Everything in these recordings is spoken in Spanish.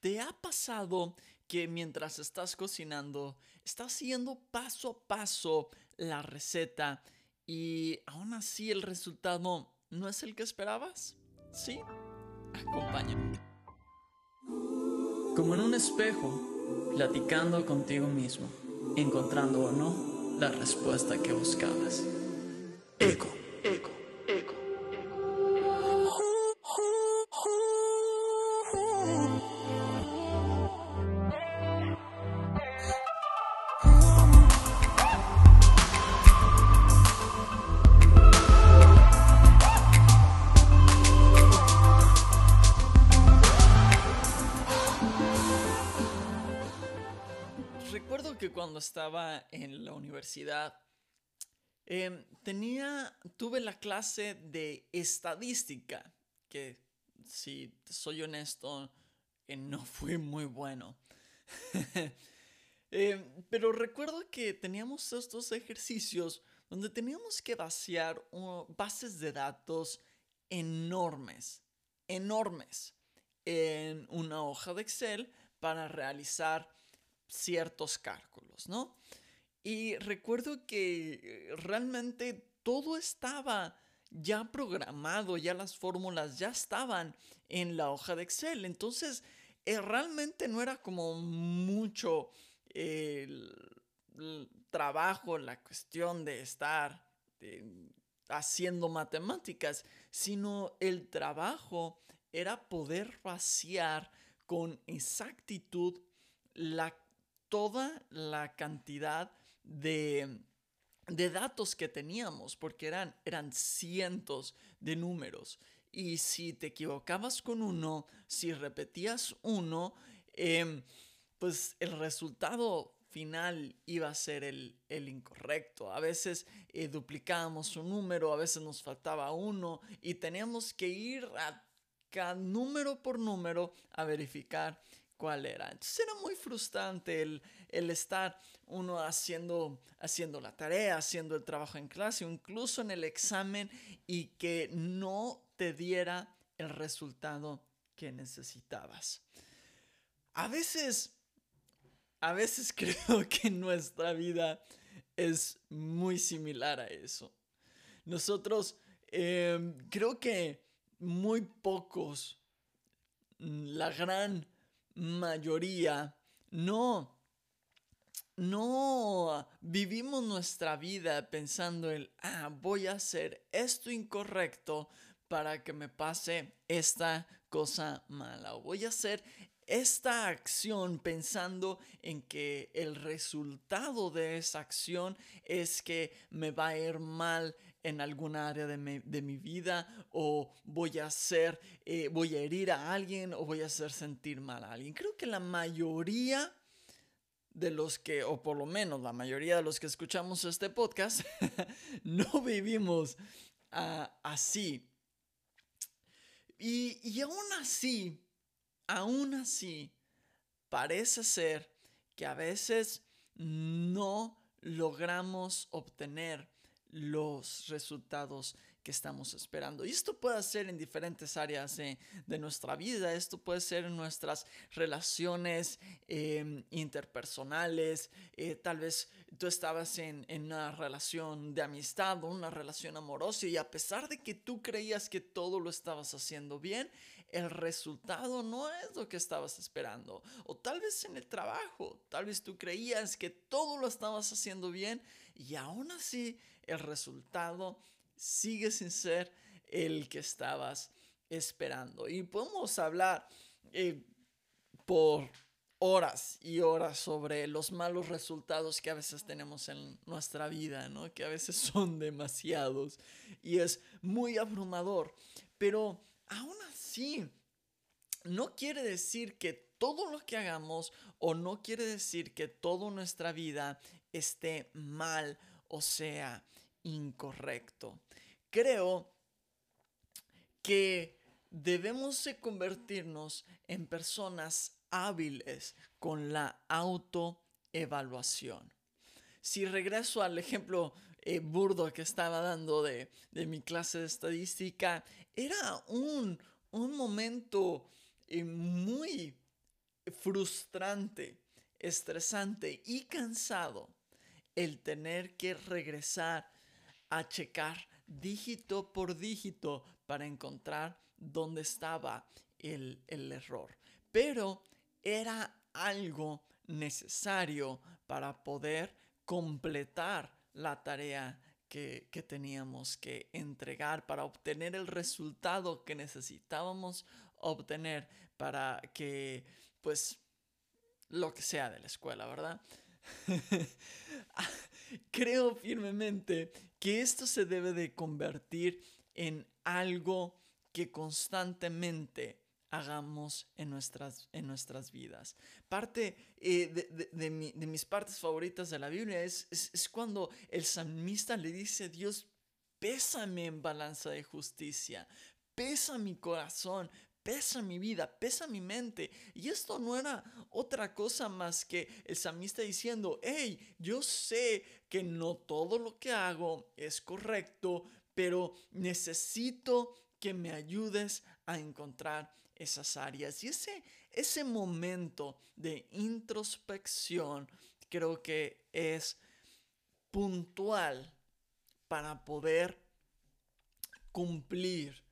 ¿Te ha pasado que mientras estás cocinando, estás siguiendo paso a paso la receta y aún así el resultado no es el que esperabas? ¿Sí? Acompáñame. Como en un espejo, platicando contigo mismo, encontrando o no la respuesta que buscabas. Eco. Estaba en la universidad, em, tenía, tuve la clase de estadística, que si soy honesto, eh, no fue muy bueno. Em, pero recuerdo que teníamos estos ejercicios donde teníamos que vaciar bases de datos enormes, enormes, en una hoja de Excel para realizar ciertos cálculos, ¿no? Y recuerdo que eh, realmente todo estaba ya programado, ya las fórmulas ya estaban en la hoja de Excel. Entonces, eh, realmente no era como mucho el, trabajo, la cuestión de estar eh, haciendo matemáticas, sino el trabajo era poder vaciar con exactitud la toda la cantidad de, datos que teníamos, porque eran, eran cientos de números. Y si te equivocabas con uno, si repetías uno, em, pues el resultado final iba a ser el, incorrecto. A veces eh, duplicábamos un número, a veces nos faltaba uno y teníamos que ir a cada número por número a verificar cuál era. Entonces era muy frustrante el, estar uno haciendo, haciendo la tarea, haciendo el trabajo en clase, incluso en el examen y que no te diera el resultado que necesitabas. A veces, a veces creo que nuestra vida es muy similar a eso. Nosotros em, creo que muy pocos, la gran mayoría no no vivimos nuestra vida pensando en, ah, voy a hacer esto incorrecto para que me pase esta cosa mala. O voy a hacer esta acción pensando en que el resultado de esa acción es que me va a ir mal en alguna área de mi, vida o voy a hacer, eh, voy a herir a alguien o voy a hacer sentir mal a alguien. Creo que la mayoría de los que, o por lo menos la mayoría de los que escuchamos este podcast, no vivimos ah, así. Y, y aún así, aún así, parece ser que a veces no logramos obtener los resultados que estamos esperando. Y esto puede ser en diferentes áreas de, nuestra vida. Esto puede ser en nuestras relaciones em, interpersonales. Eh, tal vez tú estabas en, en, una relación de amistad o una relación amorosa y a pesar de que tú creías que todo lo estabas haciendo bien, el resultado no es lo que estabas esperando. O tal vez en el trabajo, tal vez tú creías que todo lo estabas haciendo bien y aún así el resultado sigue sin ser el que estabas esperando. Y podemos hablar eh, por horas y horas sobre los malos resultados que a veces tenemos en nuestra vida, ¿no? Que a veces son demasiados y es muy abrumador. Pero aún así, no quiere decir que todo lo que hagamos o no quiere decir que toda nuestra vida esté mal o sea incorrecto. Creo que debemos de convertirnos en personas hábiles con la autoevaluación. Si regreso al ejemplo eh, burdo que estaba dando de, mi clase de estadística, era un, momento eh, muy frustrante, estresante y cansado el tener que regresar a checar dígito por dígito para encontrar dónde estaba el, error. Pero era algo necesario para poder completar la tarea que, que, teníamos que entregar para obtener el resultado que necesitábamos obtener para que, pues, lo que sea de la escuela, ¿verdad? Creo firmemente que esto se debe de convertir en algo que constantemente hagamos en nuestras, en nuestras vidas. Parte eh, de, mis partes favoritas de la Biblia es, es, cuando el salmista le dice a Dios, pésame en balanza de justicia, pesa mi corazón, pesa mi vida, pesa mi mente. Y esto no era otra cosa más que el salmista diciendo, hey, yo sé que no todo lo que hago es correcto, pero necesito que me ayudes a encontrar esas áreas. Y ese, ese momento de introspección creo que es puntual para poder cumplir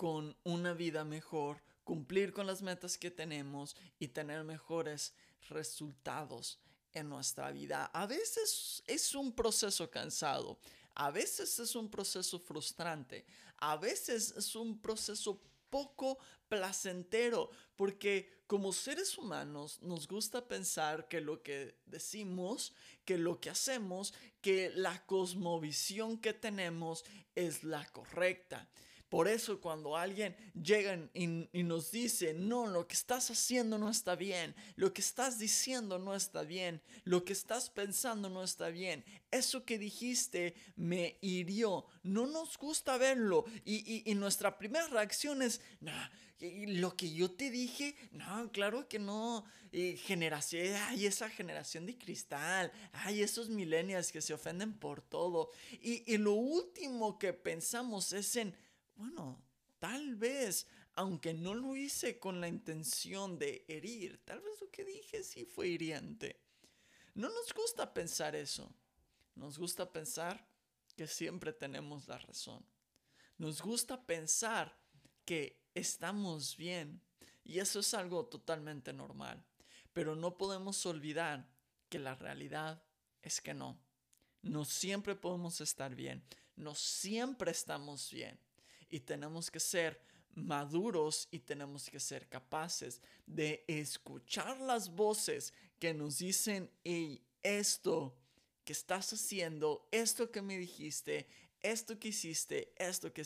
con una vida mejor, cumplir con las metas que tenemos y tener mejores resultados en nuestra vida. A veces es un proceso cansado, a veces es un proceso frustrante, a veces es un proceso poco placentero, porque como seres humanos nos gusta pensar que lo que decimos, que lo que hacemos, que la cosmovisión que tenemos es la correcta. Por eso cuando alguien llega y, nos dice, no, lo que estás haciendo no está bien, lo que estás diciendo no está bien, lo que estás pensando no está bien, eso que dijiste me hirió, no nos gusta verlo y, nuestra primera reacción es, no, lo que yo te dije, no, claro que no, generación, ay, esa generación de cristal, ay, esos millennials que se ofenden por todo. y lo último que pensamos es en, bueno, tal vez, aunque no lo hice con la intención de herir, tal vez lo que dije sí fue hiriente. No nos gusta pensar eso. Nos gusta pensar que siempre tenemos la razón. Nos gusta pensar que estamos bien. Y eso es algo totalmente normal. Pero no podemos olvidar que la realidad es que no. No siempre podemos estar bien. No siempre estamos bien y tenemos que ser maduros y tenemos que ser capaces de escuchar las voces que nos dicen, hey, esto que estás haciendo, esto que me dijiste, esto que hiciste, esto que,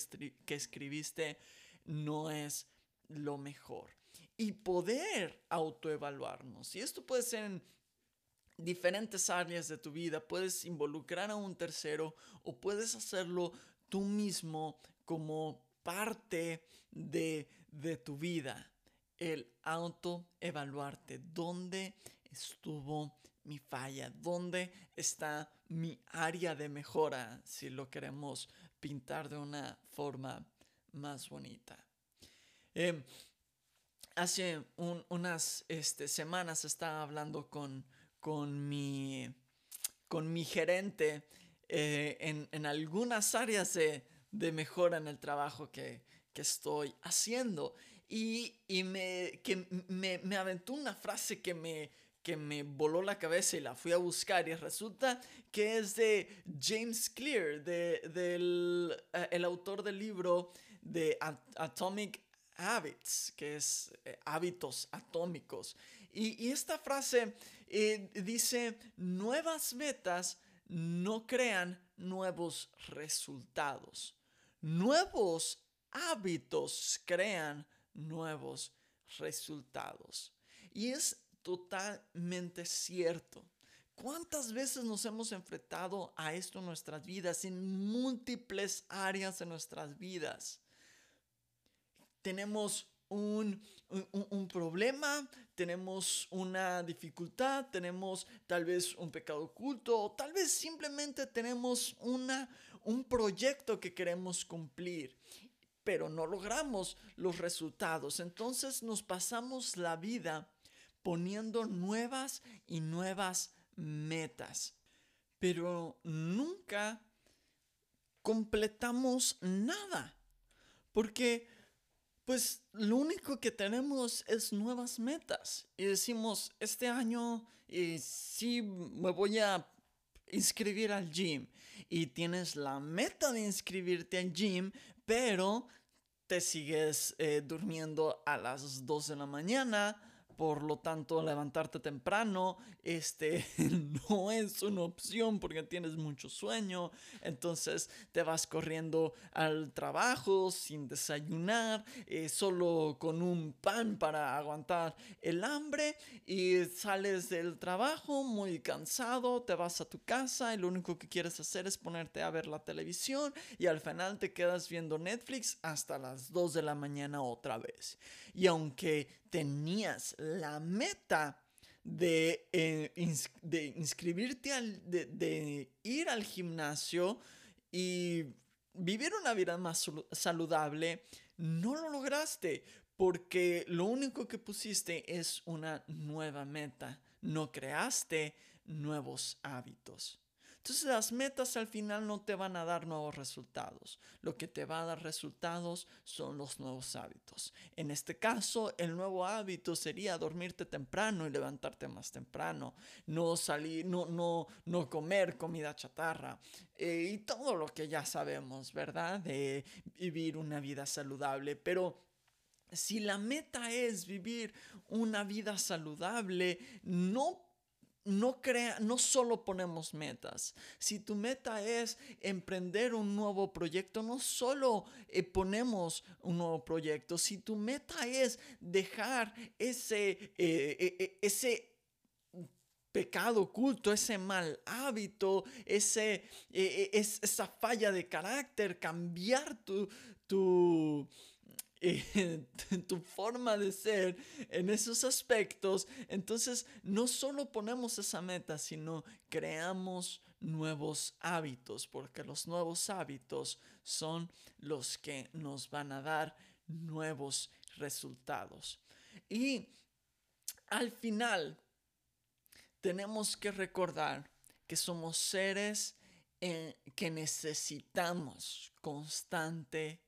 escribiste, no es lo mejor. Y poder autoevaluarnos. Y esto puede ser en diferentes áreas de tu vida. Puedes involucrar a un tercero o puedes hacerlo tú mismo como parte de, tu vida. El autoevaluarte. ¿Dónde estuvo mi falla? ¿Dónde está mi área de mejora? Si lo queremos pintar de una forma más bonita. Em, hace unas este, semanas estaba hablando con, con, mi, con mi gerente eh, en, en, algunas áreas de, de mejora en el trabajo que, estoy haciendo. Y, me, que me, me, aventó una frase que me, que me voló la cabeza y la fui a buscar y resulta que es de James Clear, de, del eh, el autor del libro de Atomic Habits, que es eh, hábitos atómicos. Y, esta frase eh, dice, nuevas metas no crean nuevos resultados. Nuevos hábitos crean nuevos resultados. Y es totalmente cierto. ¿Cuántas veces nos hemos enfrentado a esto en nuestras vidas, en múltiples áreas de nuestras vidas? Tenemos un, un, problema, tenemos una dificultad, tenemos tal vez un pecado oculto, o tal vez simplemente tenemos una, un proyecto que queremos cumplir, pero no logramos los resultados. Entonces nos pasamos la vida poniendo nuevas y nuevas metas. Pero nunca completamos nada. Porque pues lo único que tenemos es nuevas metas. Y decimos, este año eh, sí me voy a inscribir al gym. Y tienes la meta de inscribirte al gym, pero te sigues eh, durmiendo a las 2 de la mañana por lo tanto, levantarte temprano este, no es una opción porque tienes mucho sueño. Entonces te vas corriendo al trabajo sin desayunar, eh, solo con un pan para aguantar el hambre y sales del trabajo muy cansado, te vas a tu casa y lo único que quieres hacer es ponerte a ver la televisión y al final te quedas viendo Netflix hasta las 2 de la mañana otra vez. Y aunque tenías la meta de, eh, de inscribirte, al, de, ir al gimnasio y vivir una vida más saludable, no lo lograste porque lo único que pusiste es una nueva meta, no creaste nuevos hábitos. Entonces las metas al final no te van a dar nuevos resultados. Lo que te va a dar resultados son los nuevos hábitos. En este caso, el nuevo hábito sería dormirte temprano y levantarte más temprano. No salir, no, no, no comer comida chatarra. Eh, y todo lo que ya sabemos, ¿verdad? De vivir una vida saludable. Pero si la meta es vivir una vida saludable, no no, crea, no solo ponemos metas. Si tu meta es emprender un nuevo proyecto, no solo eh, ponemos un nuevo proyecto. Si tu meta es dejar ese, eh, eh, ese pecado oculto, ese mal hábito, ese, esa falla de carácter, cambiar tu, tu tu forma de ser en esos aspectos, entonces no solo ponemos esa meta, sino creamos nuevos hábitos, porque los nuevos hábitos son los que nos van a dar nuevos resultados. Y al final, tenemos que recordar que somos seres eh, que necesitamos constante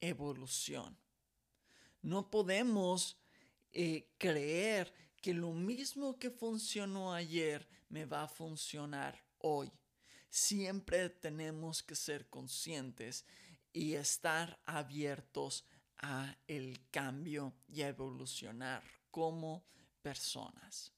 evolución. No podemos eh, creer que lo mismo que funcionó ayer me va a funcionar hoy. Siempre tenemos que ser conscientes y estar abiertos a el cambio y a evolucionar como personas.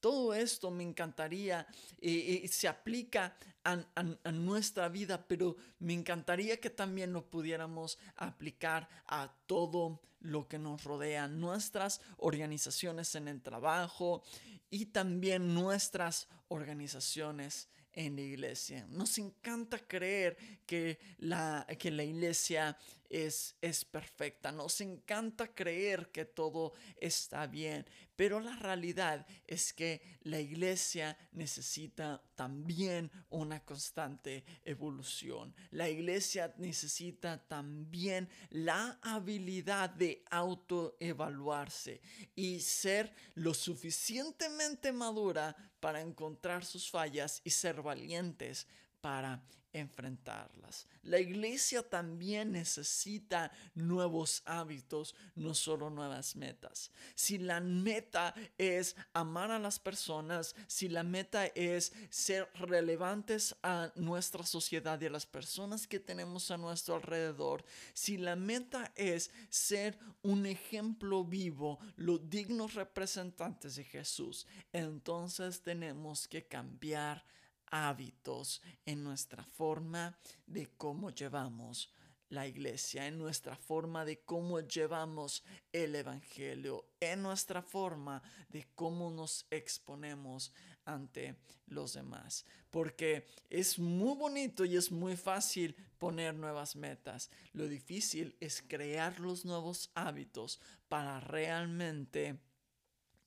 Todo esto me encantaría, y se aplica a, a, nuestra vida, pero me encantaría que también lo pudiéramos aplicar a todo lo que nos rodea, nuestras organizaciones en el trabajo y también nuestras organizaciones en la iglesia. Nos encanta creer que la, que la iglesia es, es perfecta. Nos encanta creer que todo está bien. Pero la realidad es que la iglesia necesita también una constante evolución. La iglesia necesita también la habilidad de autoevaluarse y ser lo suficientemente madura para encontrar sus fallas y ser valientes para enfrentarlas. La iglesia también necesita nuevos hábitos, no solo nuevas metas. Si la meta es amar a las personas, si la meta es ser relevantes a nuestra sociedad y a las personas que tenemos a nuestro alrededor, si la meta es ser un ejemplo vivo, los dignos representantes de Jesús, entonces tenemos que cambiar hábitos, en nuestra forma de cómo llevamos la iglesia, en nuestra forma de cómo llevamos el Evangelio, en nuestra forma de cómo nos exponemos ante los demás. Porque es muy bonito y es muy fácil poner nuevas metas. Lo difícil es crear los nuevos hábitos para realmente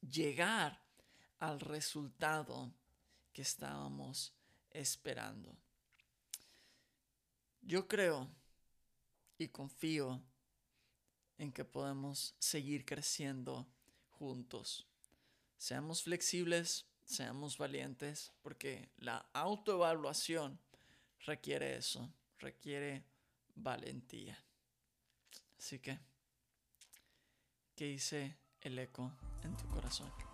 llegar al resultado que estábamos esperando. Yo creo y confío en que podemos seguir creciendo juntos. seamos flexibles, seamos valientes, porque la autoevaluación requiere eso, requiere valentía. Así que, ¿qué dice el eco en tu corazón?